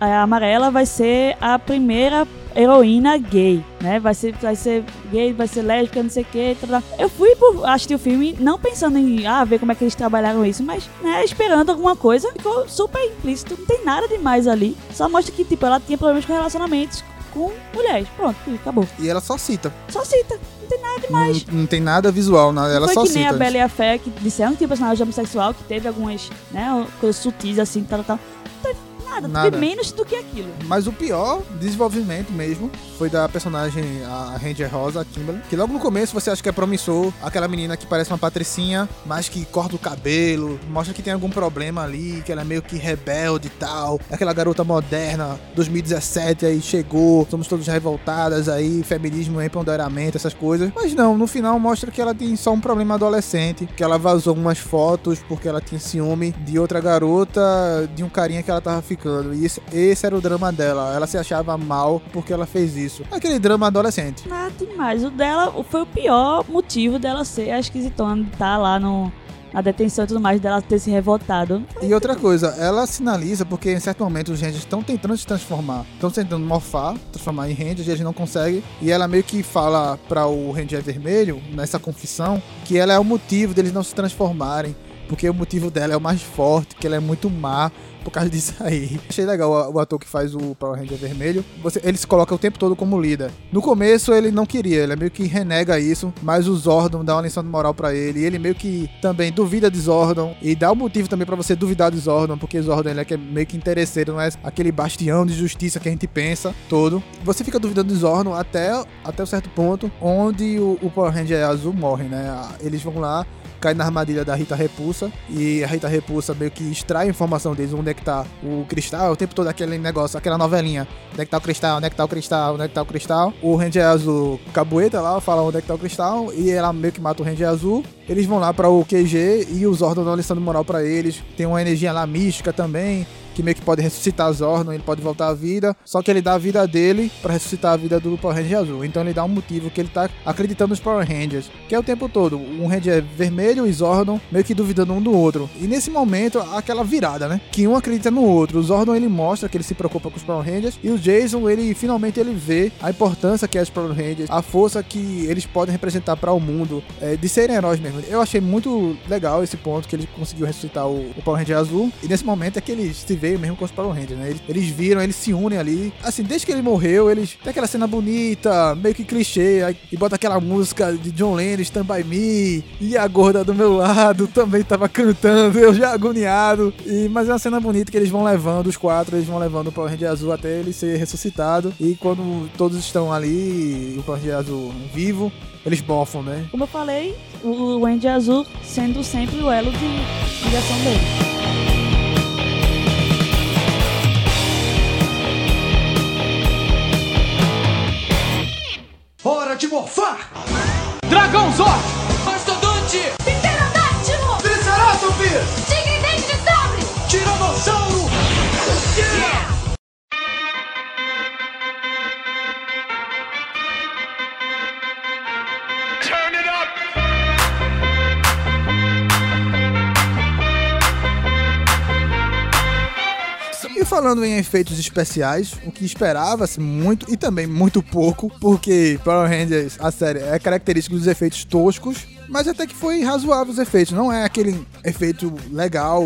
Speaker 3: a amarela vai ser a primeira heroína gay, né? Vai ser, vai ser gay, vai ser lésbica, não sei o que. Eu fui por assistir o filme não pensando em ah, ver como é que eles trabalharam isso, mas né, esperando alguma coisa. Ficou super implícito, não tem nada demais ali. Só mostra que tipo, ela tinha problemas com relacionamentos com mulheres. Pronto, acabou.
Speaker 2: E ela só cita.
Speaker 3: Só cita, não tem nada demais.
Speaker 2: Não, não tem nada visual, nada. ela
Speaker 3: Foi
Speaker 2: só
Speaker 3: que nem
Speaker 2: cita.
Speaker 3: a Bela e a Fé, que disseram que tinha personagem homossexual, que teve algumas, né, coisas sutis assim, tal, tal. Nada,
Speaker 2: Nada.
Speaker 3: menos do que aquilo.
Speaker 2: Mas o pior desenvolvimento mesmo foi da personagem, a Ranger Rosa, a Kimberly. Que logo no começo você acha que é promissor. Aquela menina que parece uma patricinha, mas que corta o cabelo. Mostra que tem algum problema ali, que ela é meio que rebelde e tal. Aquela garota moderna, 2017 aí chegou. Somos todos revoltadas aí, feminismo, empoderamento, essas coisas. Mas não, no final mostra que ela tem só um problema adolescente. Que ela vazou umas fotos porque ela tinha ciúme de outra garota, de um carinha que ela tava ficando. E esse, esse era o drama dela. Ela se achava mal porque ela fez isso. Aquele drama adolescente.
Speaker 3: Nada demais. O dela foi o pior motivo dela ser a esquisitona de estar lá no, na detenção e tudo mais, dela ter se revoltado.
Speaker 2: E outra coisa, ela sinaliza porque em certo momento os Rangers estão tentando se transformar. Estão tentando morfar, transformar em Rangers, e eles não conseguem. E ela meio que fala para o Ranger Vermelho, nessa confissão, que ela é o motivo deles não se transformarem. Porque o motivo dela é o mais forte, que ela é muito má por causa disso aí. Achei legal o, ator que faz o Power Ranger Vermelho. Você, ele se coloca o tempo todo como líder. No começo ele não queria, ele meio que renega isso, mas o Zordon dá uma lição de moral pra ele. E ele meio que também duvida de Zordon e dá o motivo também pra você duvidar de Zordon, porque Zordon ele é é meio que interesseiro, não é aquele bastião de justiça que a gente pensa todo. Você fica duvidando de Zordon até, até um certo ponto onde o, o Power Ranger azul morre, né? Eles vão lá cai na armadilha da Rita Repulsa. E a Rita Repulsa meio que extrai a informação deles, onde é que tá o cristal, o tempo todo aquele negócio, aquela novelinha. Onde é que tá o cristal, onde é que tá o cristal, onde é que tá o cristal. O Ranger Azul cabueta lá, fala onde é que tá o cristal. E ela meio que mata o Ranger Azul. Eles vão lá para o QG e os Zordon uma lição de moral para eles. Tem uma energia lá mística também que meio que pode ressuscitar Zordon, ele pode voltar à vida, só que ele dá a vida dele pra ressuscitar a vida do Power Ranger azul. Então ele dá um motivo que ele tá acreditando nos Power Rangers, que é o tempo todo. Um Ranger vermelho e Zordon meio que duvidando um do outro. E nesse momento, aquela virada, né? Que um acredita no outro. O Zordon ele mostra que ele se preocupa com os Power Rangers e o Jason, ele finalmente ele vê a importância que é os Power Rangers, a força que eles podem representar para o mundo, é, de serem heróis mesmo. Eu achei muito legal esse ponto que ele conseguiu ressuscitar o, o Power Ranger azul. E nesse momento é que eles se veio mesmo com os Power Rangers, né? Eles, eles viram, eles se unem ali. Assim, desde que ele morreu, eles tem aquela cena bonita, meio que clichê, aí, e bota aquela música de John Lennon, Stand By Me, e a gorda do meu lado também tava cantando, eu já agoniado. E, mas é uma cena bonita que eles vão levando, os quatro, eles vão levando o Power Ranger azul até ele ser ressuscitado. E quando todos estão ali, o Power Ranger azul vivo, eles bofam, né?
Speaker 3: Como eu falei, o Andy Azul sendo sempre o elo de ligação dele.
Speaker 4: Hora de morfar! Dragão Zord! Mastodonte!
Speaker 5: Pterodáctilo!
Speaker 4: Triceratops!
Speaker 2: E falando em efeitos especiais, o que esperava-se muito e também muito pouco, porque Power Rangers, a série, é característico dos efeitos toscos, mas até que foi razoável os efeitos. Não é aquele efeito legal,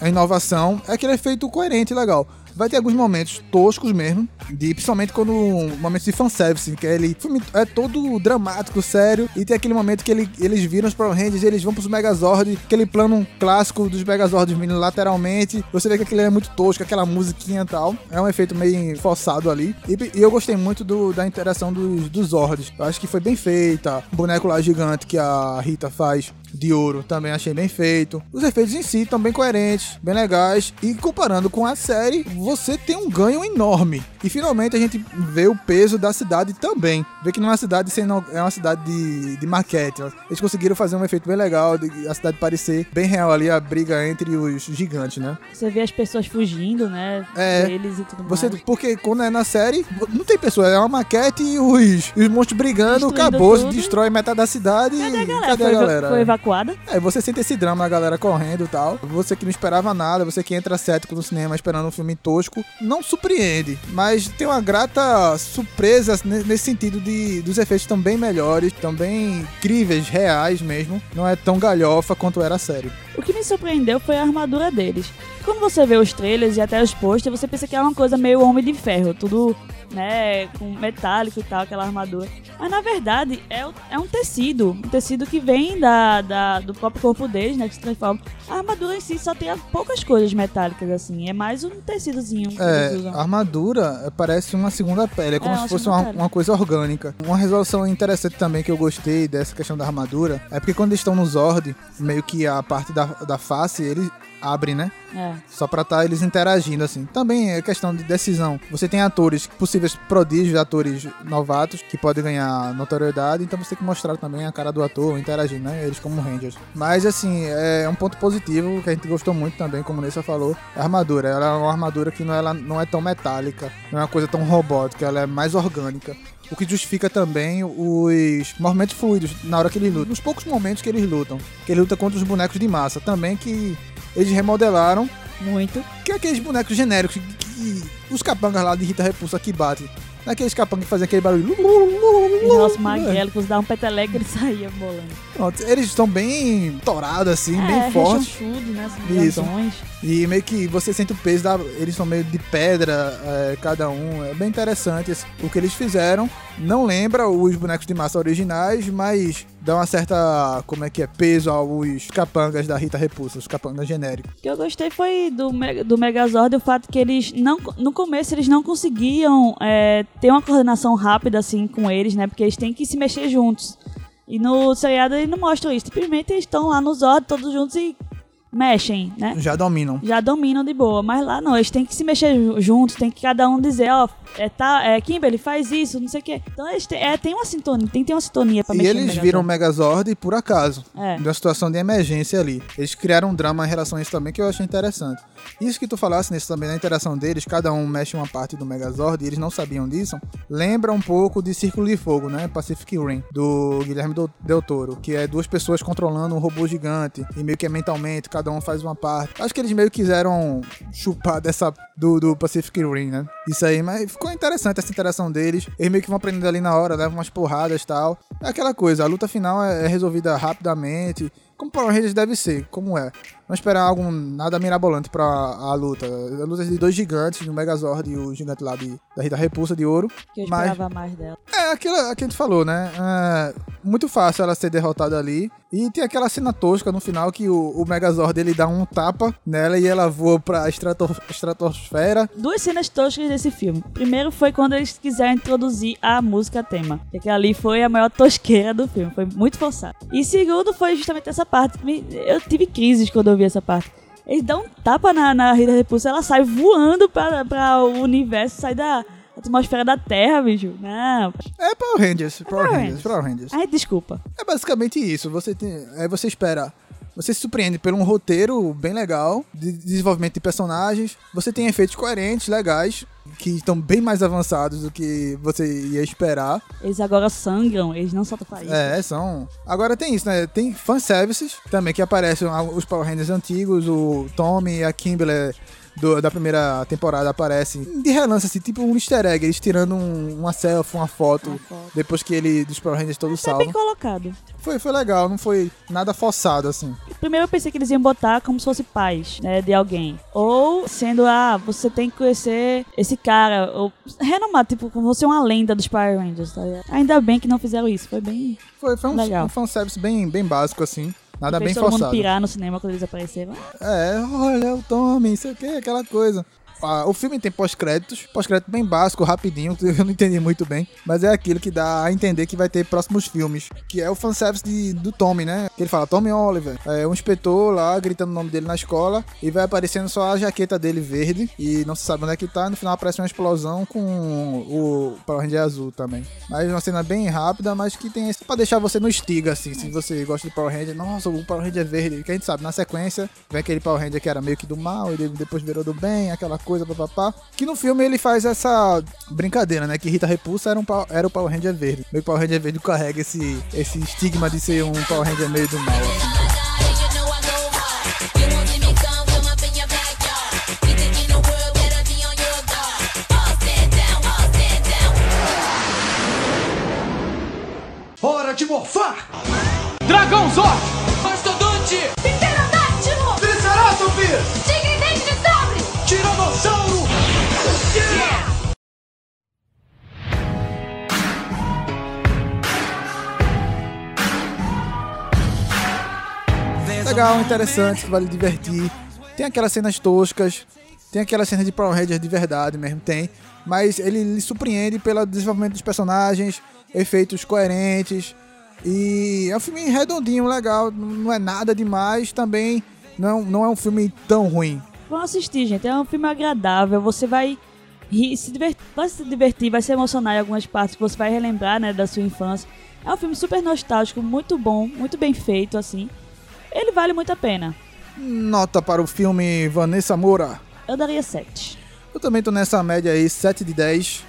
Speaker 2: a inovação, é aquele efeito coerente e legal. Vai ter alguns momentos toscos mesmo, de, principalmente quando momentos de fanservice, que ele é todo dramático, sério, e tem aquele momento que ele, eles viram os Power Rangers, eles vão pros Megazord, aquele plano clássico dos Megazords vindo lateralmente, você vê que aquele é muito tosco, aquela musiquinha e tal, é um efeito meio forçado ali, e, e eu gostei muito do- da interação dos, dos Zords, eu acho que foi bem feita, o boneco lá gigante que a Rita faz de ouro também achei bem feito. Os efeitos em si estão bem coerentes, bem legais. E comparando com a série, você tem um ganho enorme. E finalmente a gente vê o peso da cidade também. Vê que não é uma cidade sendo, é uma cidade de, de maquete. ó. Eles conseguiram fazer um efeito bem legal, de a cidade parecer bem real ali, a briga entre os gigantes, né?
Speaker 3: Você vê as pessoas fugindo, né?
Speaker 2: É.
Speaker 3: Deles e tudo
Speaker 2: Você,
Speaker 3: mais.
Speaker 2: porque quando é na série, não tem pessoa, é uma maquete e os, os monstros brigando, acabou, destrói metade da cidade.
Speaker 3: Cadê a galera?
Speaker 2: Cadê
Speaker 3: foi,
Speaker 2: a galera?
Speaker 3: foi evacuada?
Speaker 2: É, você sente esse drama, a galera correndo e tal. Você que não esperava nada, você que entra cético no cinema esperando um filme tosco, não surpreende. Mas tem uma grata surpresa ne- nesse sentido de dos efeitos estão bem melhores, estão bem incríveis, reais mesmo. Não é tão galhofa quanto era a série.
Speaker 3: O que me surpreendeu foi a armadura deles. Quando você vê os trailers e até os posters, você pensa que é uma coisa meio Homem de Ferro, tudo, né, com metálico e tal, aquela armadura. Mas na verdade é, é um tecido, um tecido que vem da, da- do próprio corpo deles, né, que se transforma. A armadura em si só tem poucas coisas metálicas, assim, é mais um tecidozinho que
Speaker 2: É,
Speaker 3: eles usam.
Speaker 2: a armadura é, parece uma segunda pele, é como
Speaker 3: É,
Speaker 2: se fosse uma, uma coisa orgânica. Uma resolução interessante também que eu gostei dessa questão da armadura é porque quando eles estão no Zord, meio que a parte da, da face, eles abrem, né?
Speaker 3: É.
Speaker 2: Só pra estar eles interagindo, assim. Também é questão de decisão. Você tem atores, possíveis prodígios, atores novatos, que podem ganhar notoriedade, então você tem que mostrar também a cara do ator, interagindo, né? Eles como Rangers. Mas, assim, é um ponto positivo que a gente gostou muito também, como Nessa falou, a armadura. Ela é uma armadura que não, ela não é tão metálica, não é uma coisa tão robótica, ela é mais orgânica. O que justifica também os movimentos fluidos na hora que eles lutam. Nos poucos momentos que eles lutam. Que ele luta contra os bonecos de massa. Também que eles remodelaram
Speaker 3: Muito.
Speaker 2: que é aqueles bonecos genéricos que, que os capangas lá de Rita Repulsa que batem. Naqueles capangas que fazem aquele barulho.
Speaker 3: Os nossos magélicos dá um peteleco e ele saía bolando.
Speaker 2: Pronto, eles estão bem torados assim,
Speaker 3: é,
Speaker 2: bem fortes.
Speaker 3: rechonchudo, né? Assim,
Speaker 2: Isso.
Speaker 3: grandões.
Speaker 2: E meio que você sente o peso da. Eles são meio de pedra, é, cada um. É bem interessante o que eles fizeram. Não lembra os bonecos de massa originais, mas dá uma certa. Como é que é? Peso aos capangas da Rita Repulsa, os capangas genéricos.
Speaker 3: O que eu gostei foi do, do Megazord o fato que eles não. No começo eles não conseguiam é, ter uma coordenação rápida assim com eles, né? Porque eles têm que se mexer juntos. E no seriado ele não mostra isso. Simplesmente eles estão lá no Zord, todos juntos e mexem, né?
Speaker 2: Já dominam.
Speaker 3: Já dominam de boa. Mas lá não, eles têm que se mexer ju- juntos, tem que cada um dizer, ó, é, tá, é Kimberly, faz isso, não sei o quê. Então eles têm, é, tem uma sintonia, tem que ter uma sintonia pra
Speaker 2: E
Speaker 3: mexer no
Speaker 2: eles viram o Megazord por acaso.
Speaker 3: É.
Speaker 2: Numa situação de emergência ali. Eles criaram um drama em relação a isso também que eu achei interessante. Isso que tu falasse nisso também, na interação deles, cada um mexe uma parte do Megazord e eles não sabiam disso. Lembra um pouco de Círculo de Fogo, né? Pacific Rim, do Guilherme Del Toro, que é duas pessoas controlando um robô gigante e meio que é mentalmente, cada um faz uma parte. Acho que eles meio quiseram chupar dessa do, do Pacific Rim, né? Isso aí, mas ficou interessante essa interação deles. Eles meio que vão aprendendo ali na hora, levam umas porradas e tal. É aquela coisa, a luta final é, é resolvida rapidamente, como Power Rangers deve ser, como é. Não esperar algo nada mirabolante pra a luta. A luta de dois gigantes, o Megazord e o gigante lá de, da Rita Repulsa de ouro.
Speaker 3: Que eu
Speaker 2: mas-
Speaker 3: esperava mais dela.
Speaker 2: É aquilo que a gente falou, né? É muito fácil ela ser derrotada ali. E tem aquela cena tosca no final que o, o Megazord ele dá um tapa nela e ela voa pra estrato- estratosfera.
Speaker 3: Duas cenas toscas desse filme. Primeiro foi quando eles quiseram introduzir a música tema. Que ali foi a maior tosqueira do filme. Foi muito forçado. E segundo foi justamente essa parte. Eu tive crises quando eu vi essa parte. Eles dão um tapa na, na Rita Repulsa, ela sai voando pra, pra o universo, sai da atmosfera da Terra, bicho. Não.
Speaker 2: É Power Rangers, Power
Speaker 3: Power
Speaker 2: Rangers,
Speaker 3: Rangers.
Speaker 2: Power Rangers.
Speaker 3: Ai, desculpa.
Speaker 2: É basicamente isso. Você tem, é, você espera. Você se surpreende por um roteiro bem legal, de desenvolvimento de personagens. Você tem efeitos coerentes, legais, que estão bem mais avançados do que você ia esperar.
Speaker 3: Eles agora sangram, eles não soltam faísca.
Speaker 2: É, são. Agora tem isso, né? Tem fanservices também que aparecem ah, os Power Rangers antigos, o Tommy e a Kimberly do- da primeira temporada aparecem de relance, assim, tipo um easter egg, eles tirando um- uma selfie, uma foto,
Speaker 3: Uma foto.
Speaker 2: depois que ele, dos Power Rangers todos
Speaker 3: É bem
Speaker 2: salvam.
Speaker 3: colocado.
Speaker 2: Foi, foi legal, não foi nada forçado, assim.
Speaker 3: Primeiro eu pensei que eles iam botar como se fosse pais, né, de alguém. Ou sendo, ah, você tem que conhecer esse cara, ou renomado, tipo, como você é uma lenda dos Power Rangers, tá ligado? Ainda bem que não fizeram isso, foi bem...
Speaker 2: Foi, foi um,
Speaker 3: Legal.
Speaker 2: um fanservice bem, bem básico, assim. Nada bem
Speaker 3: todo mundo
Speaker 2: forçado.
Speaker 3: pirar no cinema quando eles apareceram.
Speaker 2: É, olha o Tommy, isso aqui, aquela coisa. Ah, o filme tem pós-créditos, pós-crédito bem básico, rapidinho, eu não entendi muito bem, mas é aquilo que dá a entender que vai ter próximos filmes, que é o fanservice de, do Tommy, né? Que ele fala, Tommy Oliver, é um inspetor lá gritando o nome dele na escola e vai aparecendo só a jaqueta dele verde e não se sabe onde é que tá, no final aparece uma explosão com o Power Ranger azul também. Mas uma cena bem rápida, mas que tem esse pra deixar você no estiga, assim, se você gosta de Power Ranger, nossa, o Power Ranger é verde, que a gente sabe, na sequência vem aquele Power Ranger que era meio que do mal, e depois virou do bem, aquela papapá. Que no filme ele faz essa brincadeira, né? Que Rita Repulsa era, um, era o Power Ranger verde. O Power Ranger verde carrega esse, esse estigma de ser um Power Ranger meio do mal, assim.
Speaker 4: Hora de morfar! Dragão Zord!
Speaker 2: Legal, interessante, que vale divertir. Tem aquelas cenas toscas, tem aquelas cenas de Power Rangers de verdade mesmo, tem. Mas ele lhe surpreende pelo desenvolvimento dos personagens, efeitos coerentes. E é um filme redondinho, legal, não é nada demais, também não, não é um filme tão ruim.
Speaker 3: Vão assistir, gente. É um filme agradável. Você vai rir, se divertir, vai se divertir, vai se emocionar em algumas partes que você vai relembrar, né, da sua infância. É um filme super nostálgico, muito bom, muito bem feito, assim. Ele vale muito a pena.
Speaker 2: Nota para o filme Vanessa Moura.
Speaker 3: Eu daria 7.
Speaker 2: Eu também tô nessa média aí, 7 de 10.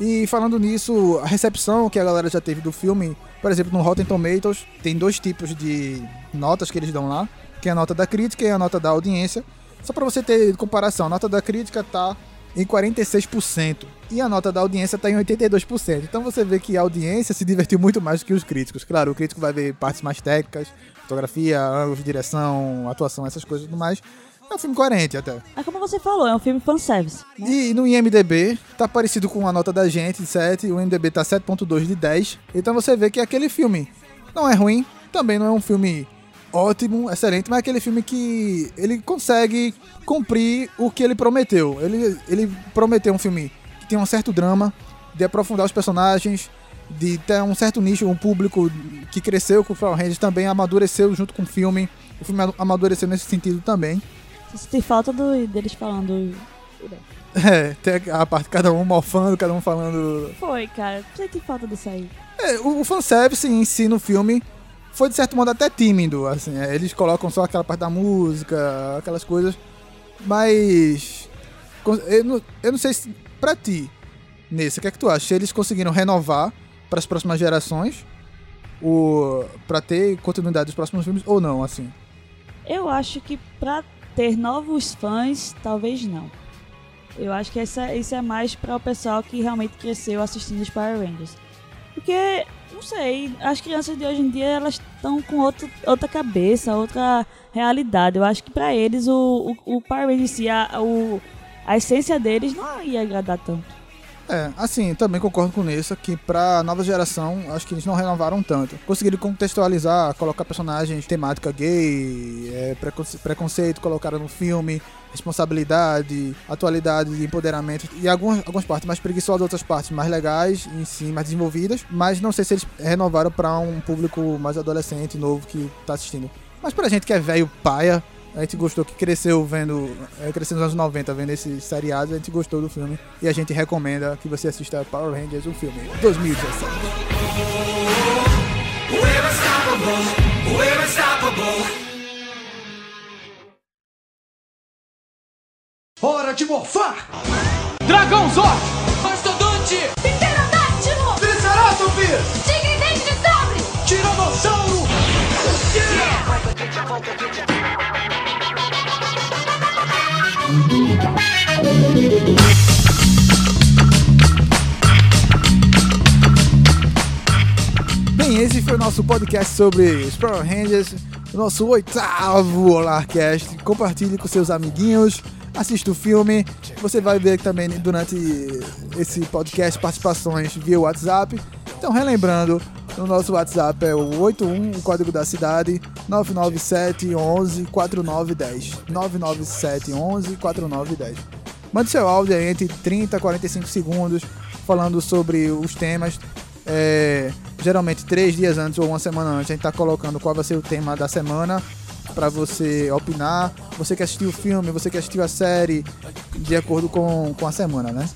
Speaker 2: E falando nisso, a recepção que a galera já teve do filme, por exemplo, no Rotten Tomatoes, tem dois tipos de notas que eles dão lá, que é a nota da crítica e a nota da audiência. Só pra você ter comparação, a nota da crítica tá em 46% e a nota da audiência tá em 82%. Então você vê que a audiência se divertiu muito mais do que os críticos. Claro, o crítico vai ver partes mais técnicas, fotografia, ângulos de direção, atuação, essas coisas e tudo mais. É um filme coerente até.
Speaker 3: É como você falou, é um filme fanservice. Né?
Speaker 2: E no IMDB tá parecido com a nota da gente, de 7, o IMDB tá 7.2 de 10. Então você vê que aquele filme não é ruim, também não é um filme ótimo, excelente, mas é aquele filme que ele consegue cumprir o que ele prometeu. Ele, ele prometeu um filme que tem um certo drama, de aprofundar os personagens, de ter um certo nicho, um público que cresceu com o Power Rangers também amadureceu junto com o filme. O filme amadureceu nesse sentido também.
Speaker 3: Senti falta do, deles falando.
Speaker 2: É, tem a parte cada um mofando, cada um falando.
Speaker 3: Foi, cara. Senti falta disso aí.
Speaker 2: É, o, o fanservice em si no filme foi de certo modo até tímido, assim, é, eles colocam só aquela parte da música, aquelas coisas, mas eu não, eu não sei se pra ti, nesse, o que é que tu acha? Se eles conseguiram renovar para as próximas gerações, o para ter continuidade dos próximos filmes ou não, assim?
Speaker 3: Eu acho que pra ter novos fãs, talvez não. Eu acho que essa, isso é mais para o pessoal que realmente cresceu assistindo os Power Rangers. Porque, não sei, as crianças de hoje em dia elas estão com outro, outra cabeça, outra realidade. Eu acho que pra eles o, o, o Power em si, a, o, a essência deles não ia agradar tanto.
Speaker 2: É, assim, também concordo com isso, que pra nova geração, acho que eles não renovaram tanto. Conseguiram contextualizar, colocar personagens temática gay, é, preconce- preconceito, colocaram no filme, responsabilidade, atualidade, empoderamento, e algumas, algumas partes mais preguiçosas, outras partes mais legais, em si, mais desenvolvidas, mas não sei se eles renovaram pra um público mais adolescente, novo, que tá assistindo. Mas pra gente que é velho paia, a gente gostou, que cresceu vendo, é, cresceu nos anos 90 vendo esses seriados, a gente gostou do filme e a gente recomenda que você assista Power Rangers, o filme, 2017.
Speaker 4: Hora de morfar! Dragão Zord! Mastodonte!
Speaker 5: Pterodáctilo!
Speaker 4: Triceratops!
Speaker 5: Tigre dente de sabre!
Speaker 4: Tiranossauro!
Speaker 2: Bem, esse foi o nosso podcast sobre os Power Rangers, o nosso oitavo Olarcast. Compartilhe com seus amiguinhos, assista o filme. Você vai ver também durante esse podcast participações via WhatsApp. Então, relembrando, o nosso WhatsApp é o 81, o código da cidade, 997 11 4910. 997 11 4910. Mande seu áudio aí entre 30 e 45 segundos falando sobre os temas. É, geralmente três dias antes ou uma semana antes a gente tá colocando qual vai ser o tema da semana para você opinar. Você que assistiu o filme, você que assistiu a série, de acordo com, com a semana, né?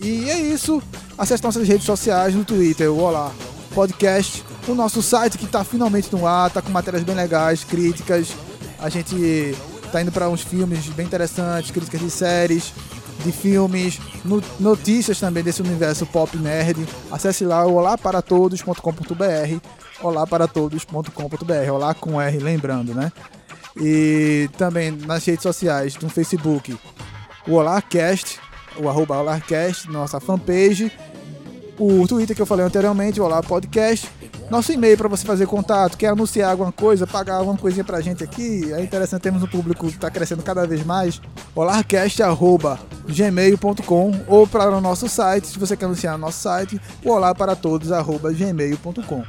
Speaker 2: E é isso. Acesse nossas redes sociais no Twitter, o Olá Podcast, o nosso site que tá finalmente no ar, tá com matérias bem legais, críticas. A gente tá indo para uns filmes bem interessantes, críticas de séries, de filmes, no- notícias também desse universo pop nerd. Acesse lá o olaparatodos.com.br, olaparatodos.com.br, olá com R, lembrando, né? E também nas redes sociais, no Facebook, o OláCast, o arroba OláCast, nossa fanpage, o Twitter que eu falei anteriormente, o Olá Podcast, nosso e-mail para você fazer contato, quer anunciar alguma coisa, pagar alguma coisinha pra gente aqui, é interessante, temos um público que está crescendo cada vez mais, olarcast.gmail.com ou para o nosso site, se você quer anunciar no nosso site, o olarparatodos.gmail.com.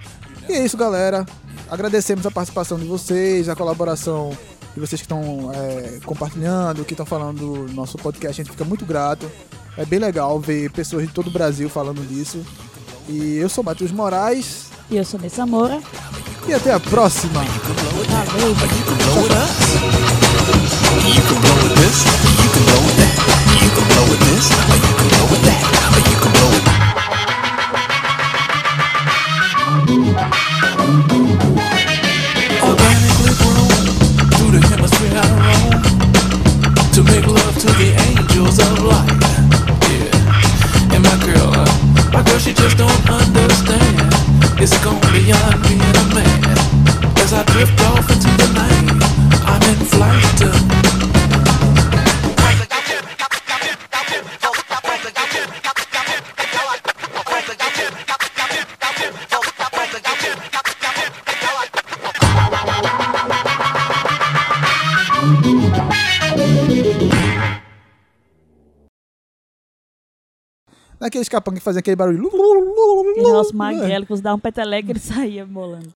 Speaker 2: E é isso, galera. Agradecemos a participação de vocês, a colaboração de vocês que estão é, compartilhando, que estão falando do nosso podcast. A gente fica muito grato. É bem legal ver pessoas de todo o Brasil falando disso. E eu sou Matheus Moraes.
Speaker 3: E eu sou Nessa Moura.
Speaker 2: E até a próxima.
Speaker 3: Valeu!
Speaker 6: to make love to the angels of light. My girl, she just don't understand. It's gone beyond being a man. As I drift off into the night, I'm in flight.
Speaker 2: Naqueles capão que fazia aquele barulho.
Speaker 3: Que você dava um peteleco e ele saía bolando.